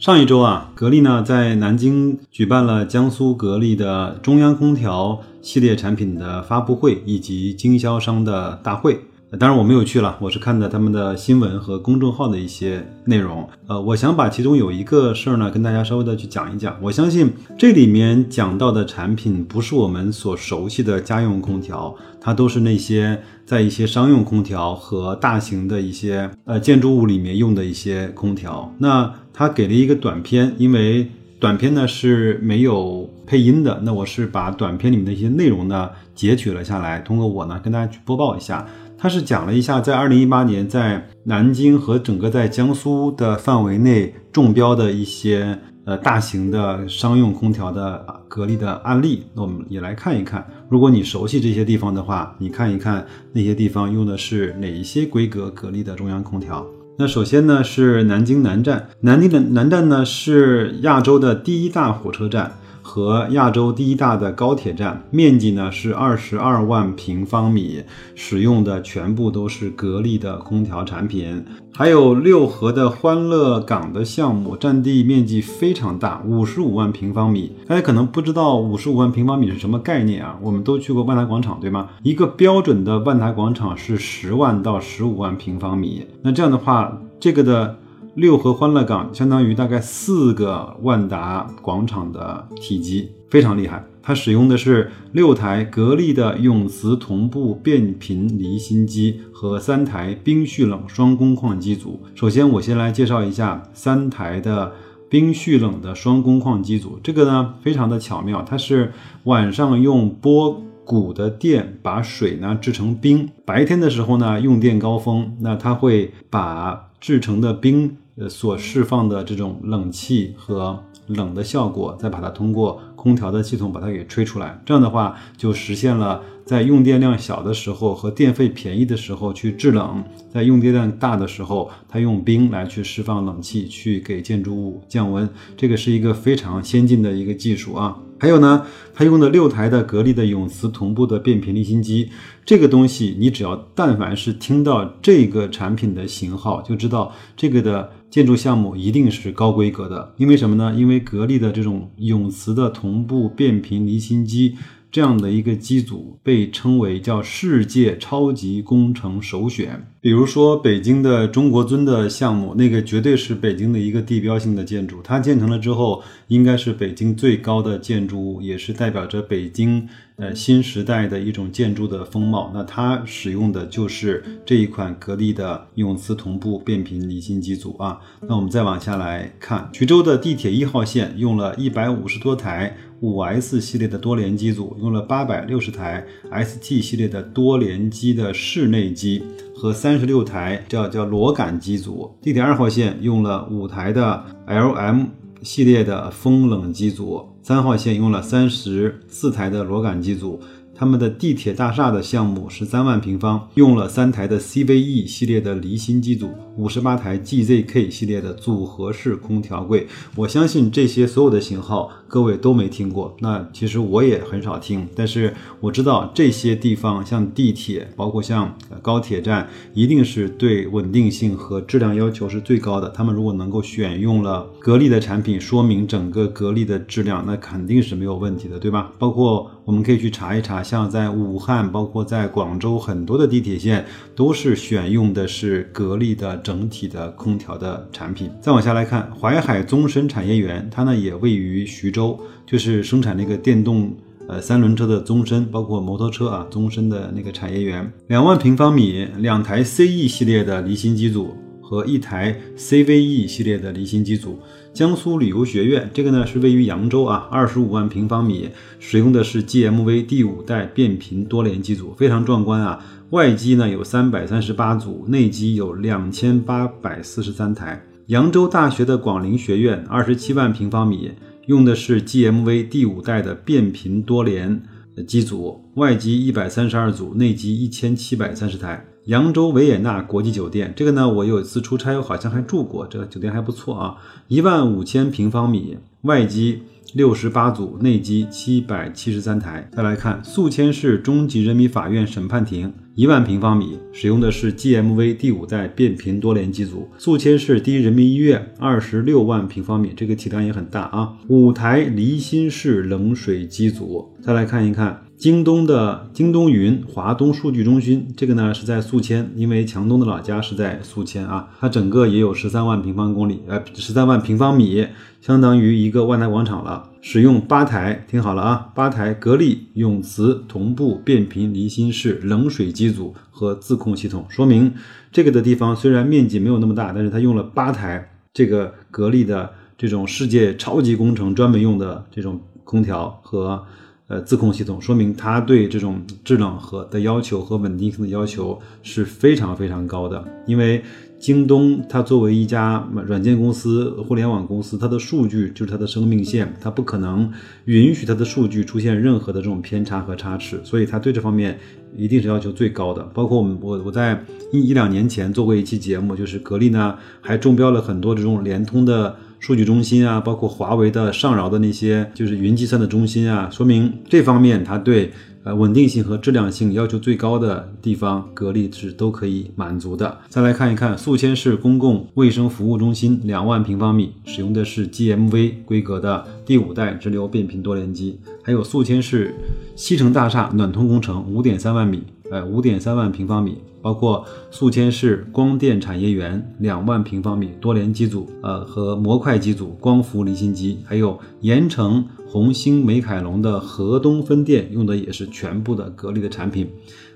上一周啊，格力呢在南京举办了江苏格力的中央空调系列产品的发布会以及经销商的大会。当然我没有去了，我是看的他们的新闻和公众号的一些内容。呃，我想把其中有一个事儿呢，跟大家稍微的去讲一讲。我相信这里面讲到的产品不是我们所熟悉的家用空调，它都是那些在一些商用空调和大型的一些呃建筑物里面用的一些空调。那他给了一个短片，因为短片呢是没有配音的，那我是把短片里面的一些内容呢截取了下来，通过我呢跟大家去播报一下。它是讲了一下，在二零一八年在南京和整个在江苏的范围内中标的一些呃大型的商用空调的格力的案例，那我们也来看一看。如果你熟悉这些地方的话，你看一看那些地方用的是哪一些规格格力的中央空调。那首先呢是南京南站，南京的南站呢是亚洲的第一大火车站。和亚洲第一大的高铁站，面积呢是二十二万平方米，使用的全部都是格力的空调产品。还有六合的欢乐港的项目，占地面积非常大，五十五万平方米。大家可能不知道五十五万平方米是什么概念啊？我们都去过万达广场，对吗？一个标准的万达广场是十万到十五万平方米。那这样的话，这个的。六合欢乐港相当于大概四个万达广场的体积，非常厉害。它使用的是六台格力的永磁同步变频离心机和三台冰蓄冷双工况机组。首先，我先来介绍一下三台的冰蓄冷的双工况机组。这个呢，非常的巧妙，它是晚上用波谷的电把水呢制成冰，白天的时候呢用电高峰，那它会把制成的冰。呃，所释放的这种冷气和冷的效果，再把它通过空调的系统把它给吹出来，这样的话就实现了在用电量小的时候和电费便宜的时候去制冷，在用电量大的时候，它用冰来去释放冷气，去给建筑物降温。这个是一个非常先进的一个技术啊。还有呢，他用的六台的格力的永磁同步的变频离心机，这个东西你只要但凡是听到这个产品的型号，就知道这个的。建筑项目一定是高规格的，因为什么呢？因为格力的这种永磁的同步变频离心机。这样的一个机组被称为叫世界超级工程首选。比如说北京的中国尊的项目，那个绝对是北京的一个地标性的建筑。它建成了之后，应该是北京最高的建筑物，也是代表着北京呃新时代的一种建筑的风貌。那它使用的就是这一款格力的永磁同步变频离心机组啊。那我们再往下来看，徐州的地铁一号线用了一百五十多台。五 S 系列的多联机组用了八百六十台 ST 系列的多联机的室内机和三十六台叫叫螺杆机组。地铁二号线用了五台的 LM 系列的风冷机组，三号线用了三十四台的螺杆机组。他们的地铁大厦的项目十三万平方，用了三台的 CVE 系列的离心机组，五十八台 GZK 系列的组合式空调柜。我相信这些所有的型号，各位都没听过。那其实我也很少听，但是我知道这些地方，像地铁，包括像高铁站，一定是对稳定性和质量要求是最高的。他们如果能够选用了格力的产品，说明整个格力的质量，那肯定是没有问题的，对吧？包括我们可以去查一查。像在武汉，包括在广州，很多的地铁线都是选用的是格力的整体的空调的产品。再往下来看，淮海宗申产业园，它呢也位于徐州，就是生产那个电动呃三轮车的宗申，包括摩托车啊宗申的那个产业园，两万平方米，两台 CE 系列的离心机组。和一台 CVE 系列的离心机组，江苏旅游学院这个呢是位于扬州啊，二十五万平方米，使用的是 GMV 第五代变频多联机组，非常壮观啊。外机呢有三百三十八组，内机有两千八百四十三台。扬州大学的广陵学院二十七万平方米，用的是 GMV 第五代的变频多联。机组，外机一百三十二组，内机一千七百三十台。扬州维也纳国际酒店，这个呢，我有一次出差，我好像还住过，这个酒店还不错啊，一万五千平方米，外机。六十八组，内机七百七十三台。再来看宿迁市中级人民法院审判庭，一万平方米，使用的是 GMV 第五代变频多联机组。宿迁市第一人民医院二十六万平方米，这个体量也很大啊。五台离心式冷水机组。再来看一看。京东的京东云华东数据中心，这个呢是在宿迁，因为强东的老家是在宿迁啊，它整个也有十三万平方公里，呃，十三万平方米，相当于一个万达广场了。使用八台，听好了啊，八台格力永磁同步变频离心式冷水机组和自控系统，说明这个的地方虽然面积没有那么大，但是它用了八台这个格力的这种世界超级工程专门用的这种空调和。呃，自控系统说明它对这种制冷和的要求和稳定性的要求是非常非常高的。因为京东它作为一家软件公司、互联网公司，它的数据就是它的生命线，它不可能允许它的数据出现任何的这种偏差和差池，所以它对这方面一定是要求最高的。包括我们我我在一一两年前做过一期节目，就是格力呢还中标了很多这种联通的。数据中心啊，包括华为的上饶的那些，就是云计算的中心啊，说明这方面它对呃稳定性和质量性要求最高的地方，格力是都可以满足的。再来看一看宿迁市公共卫生服务中心，两万平方米，使用的是 GMV 规格的第五代直流变频多联机，还有宿迁市西城大厦暖通工程，五点三万米，呃，五点三万平方米。包括宿迁市光电产业园两万平方米多联机组，呃和模块机组、光伏离心机，还有盐城红星美凯龙的河东分店用的也是全部的格力的产品，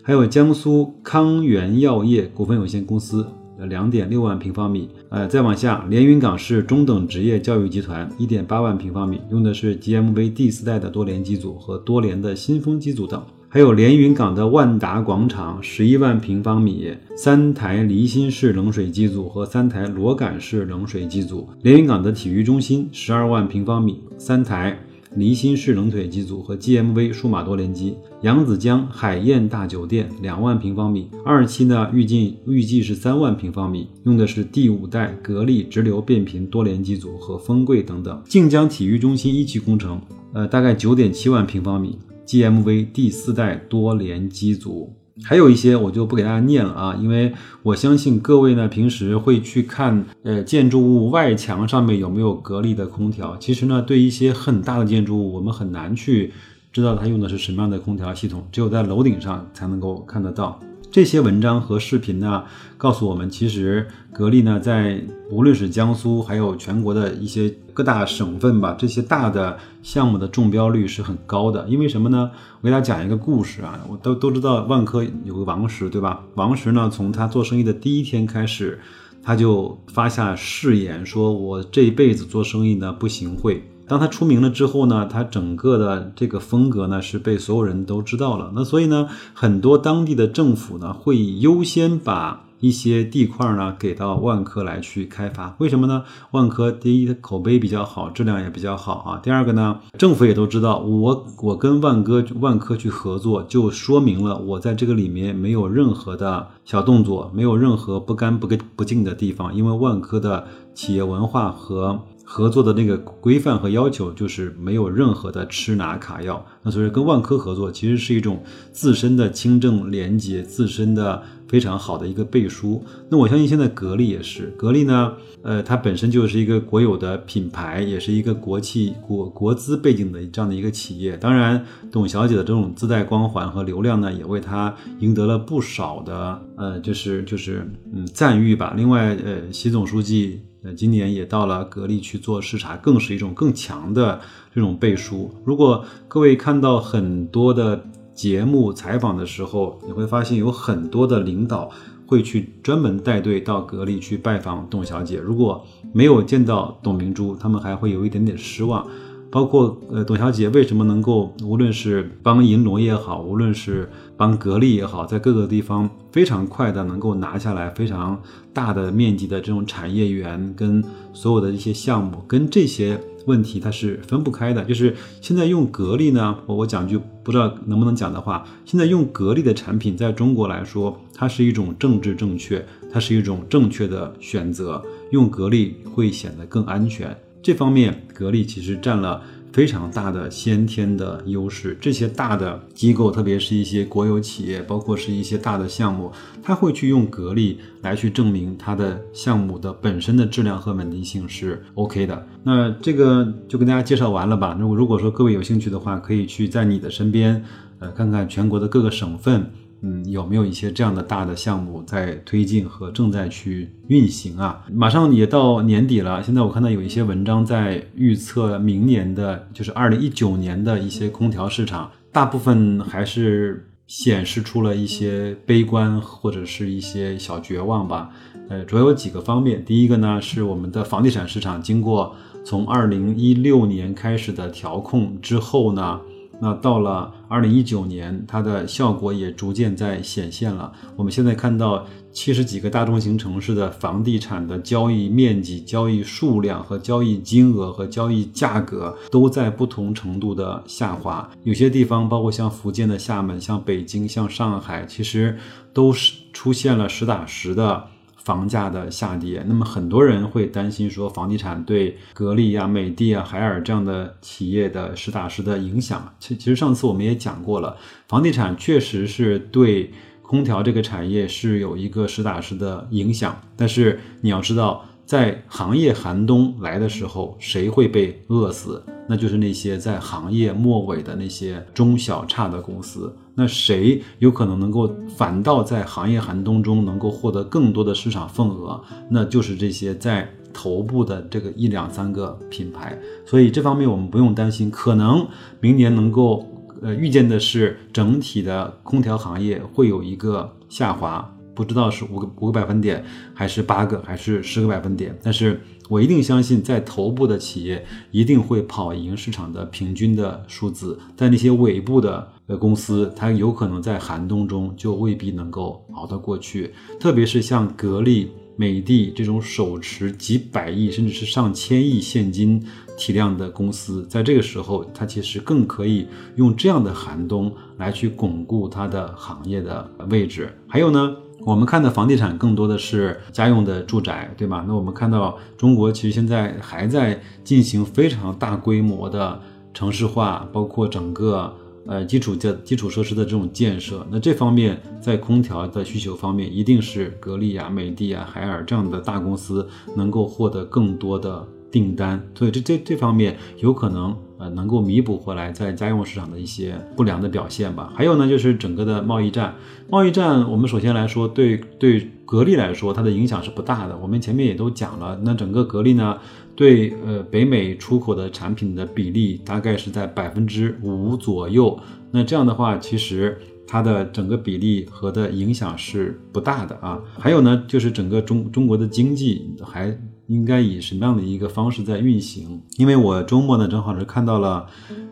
还有江苏康源药业股份有限公司两点六万平方米，呃再往下连云港市中等职业教育集团一点八万平方米用的是 GMV 第四代的多联机组和多联的新风机组等。还有连云港的万达广场，十一万平方米，三台离心式冷水机组和三台螺杆式冷水机组。连云港的体育中心，十二万平方米，三台离心式冷腿机组和 GMV 数码多联机。扬子江海燕大酒店，两万平方米，二期呢预计预计是三万平方米，用的是第五代格力直流变频多联机组和风柜等等。靖江体育中心一期工程，呃，大概九点七万平方米。GMV 第四代多联机组，还有一些我就不给大家念了啊，因为我相信各位呢平时会去看，呃，建筑物外墙上面有没有格力的空调。其实呢，对一些很大的建筑物，我们很难去知道它用的是什么样的空调系统，只有在楼顶上才能够看得到。这些文章和视频呢，告诉我们，其实格力呢，在无论是江苏，还有全国的一些各大省份吧，这些大的项目的中标率是很高的。因为什么呢？我给大家讲一个故事啊，我都都知道万科有个王石，对吧？王石呢，从他做生意的第一天开始，他就发下誓言，说我这一辈子做生意呢不行贿。当他出名了之后呢，他整个的这个风格呢是被所有人都知道了。那所以呢，很多当地的政府呢会优先把一些地块呢给到万科来去开发。为什么呢？万科第一，口碑比较好，质量也比较好啊。第二个呢，政府也都知道，我我跟万科万科去合作，就说明了我在这个里面没有任何的小动作，没有任何不干不干不净的地方，因为万科的企业文化和。合作的那个规范和要求就是没有任何的吃拿卡要，那所以跟万科合作其实是一种自身的清正廉洁，自身的非常好的一个背书。那我相信现在格力也是，格力呢，呃，它本身就是一个国有的品牌，也是一个国企国国资背景的这样的一个企业。当然，董小姐的这种自带光环和流量呢，也为她赢得了不少的呃，就是就是嗯赞誉吧。另外，呃，习总书记。呃，今年也到了格力去做视察，更是一种更强的这种背书。如果各位看到很多的节目采访的时候，你会发现有很多的领导会去专门带队到格力去拜访董小姐。如果没有见到董明珠，他们还会有一点点失望。包括呃，董小姐为什么能够无论是帮银龙也好，无论是帮格力也好，在各个地方非常快的能够拿下来非常大的面积的这种产业园跟所有的一些项目，跟这些问题它是分不开的。就是现在用格力呢，我我讲句不知道能不能讲的话，现在用格力的产品在中国来说，它是一种政治正确，它是一种正确的选择，用格力会显得更安全。这方面，格力其实占了。非常大的先天的优势，这些大的机构，特别是一些国有企业，包括是一些大的项目，他会去用格力来去证明它的项目的本身的质量和稳定性是 OK 的。那这个就跟大家介绍完了吧。那如果说各位有兴趣的话，可以去在你的身边，呃，看看全国的各个省份。嗯，有没有一些这样的大的项目在推进和正在去运行啊？马上也到年底了，现在我看到有一些文章在预测明年的，就是二零一九年的一些空调市场，大部分还是显示出了一些悲观或者是一些小绝望吧。呃，主要有几个方面，第一个呢是我们的房地产市场经过从二零一六年开始的调控之后呢。那到了二零一九年，它的效果也逐渐在显现了。我们现在看到七十几个大中型城市的房地产的交易面积、交易数量和交易金额和交易价格都在不同程度的下滑。有些地方，包括像福建的厦门、像北京、像上海，其实都是出现了实打实的。房价的下跌，那么很多人会担心说，房地产对格力呀、美的啊、海尔这样的企业的实打实的影响。其其实上次我们也讲过了，房地产确实是对空调这个产业是有一个实打实的影响。但是你要知道，在行业寒冬来的时候，谁会被饿死？那就是那些在行业末尾的那些中小差的公司。那谁有可能能够反倒在行业寒冬中能够获得更多的市场份额？那就是这些在头部的这个一两三个品牌。所以这方面我们不用担心，可能明年能够呃预见的是整体的空调行业会有一个下滑，不知道是五个五个百分点，还是八个，还是十个百分点。但是我一定相信，在头部的企业一定会跑赢市场的平均的数字，在那些尾部的。呃公司，它有可能在寒冬中就未必能够熬得过去，特别是像格力、美的这种手持几百亿甚至是上千亿现金体量的公司，在这个时候，它其实更可以用这样的寒冬来去巩固它的行业的位置。还有呢，我们看的房地产更多的是家用的住宅，对吧？那我们看到中国其实现在还在进行非常大规模的城市化，包括整个。呃，基础建基础设施的这种建设，那这方面在空调的需求方面，一定是格力啊、美的啊、海尔这样的大公司能够获得更多的订单，所以这这这方面有可能呃能够弥补回来在家用市场的一些不良的表现吧。还有呢，就是整个的贸易战，贸易战我们首先来说，对对格力来说，它的影响是不大的。我们前面也都讲了，那整个格力呢。对，呃，北美出口的产品的比例大概是在百分之五左右。那这样的话，其实它的整个比例和的影响是不大的啊。还有呢，就是整个中中国的经济还。应该以什么样的一个方式在运行？因为我周末呢正好是看到了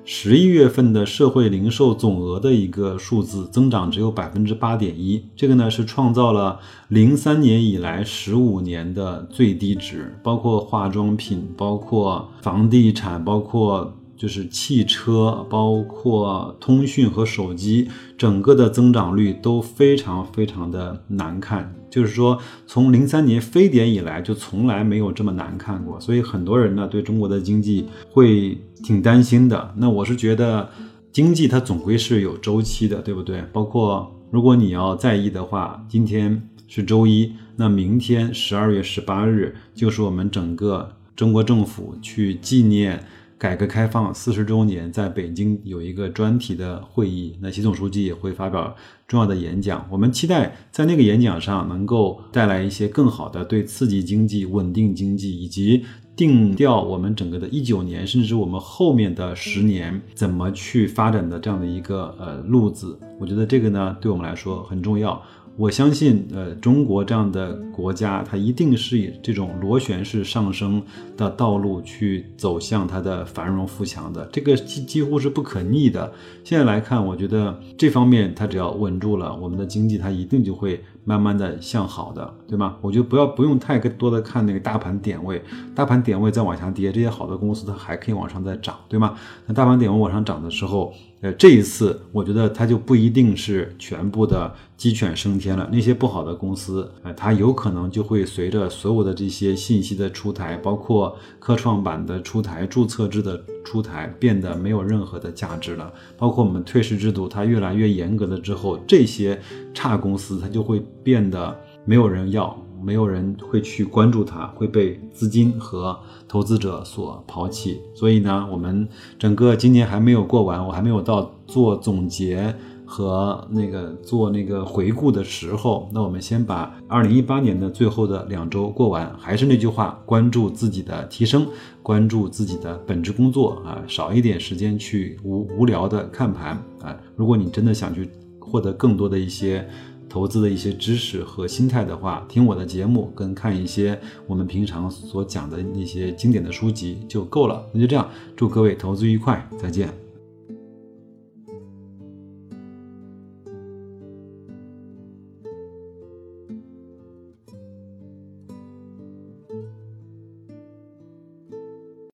十一月份的社会零售总额的一个数字，增长只有百分之八点一，这个呢是创造了零三年以来十五年的最低值，包括化妆品，包括房地产，包括。就是汽车，包括通讯和手机，整个的增长率都非常非常的难看。就是说，从零三年非典以来，就从来没有这么难看过。所以很多人呢，对中国的经济会挺担心的。那我是觉得，经济它总归是有周期的，对不对？包括如果你要在意的话，今天是周一，那明天十二月十八日就是我们整个中国政府去纪念。改革开放四十周年，在北京有一个专题的会议，那习总书记也会发表重要的演讲。我们期待在那个演讲上能够带来一些更好的对刺激经济、稳定经济，以及定调我们整个的一九年，甚至我们后面的十年怎么去发展的这样的一个呃路子。我觉得这个呢，对我们来说很重要。我相信，呃，中国这样的国家，它一定是以这种螺旋式上升的道路去走向它的繁荣富强的，这个几几乎是不可逆的。现在来看，我觉得这方面它只要稳住了，我们的经济它一定就会慢慢的向好的，对吗？我觉得不要不用太多的看那个大盘点位，大盘点位再往下跌，这些好的公司它还可以往上再涨，对吗？那大盘点位往上涨的时候。呃，这一次我觉得它就不一定是全部的鸡犬升天了。那些不好的公司，呃，它有可能就会随着所有的这些信息的出台，包括科创板的出台、注册制的出台，变得没有任何的价值了。包括我们退市制度它越来越严格了之后，这些差公司它就会变得没有人要。没有人会去关注它，会被资金和投资者所抛弃。所以呢，我们整个今年还没有过完，我还没有到做总结和那个做那个回顾的时候。那我们先把二零一八年的最后的两周过完。还是那句话，关注自己的提升，关注自己的本职工作啊，少一点时间去无无聊的看盘啊。如果你真的想去获得更多的一些。投资的一些知识和心态的话，听我的节目跟看一些我们平常所讲的那些经典的书籍就够了。那就这样，祝各位投资愉快，再见。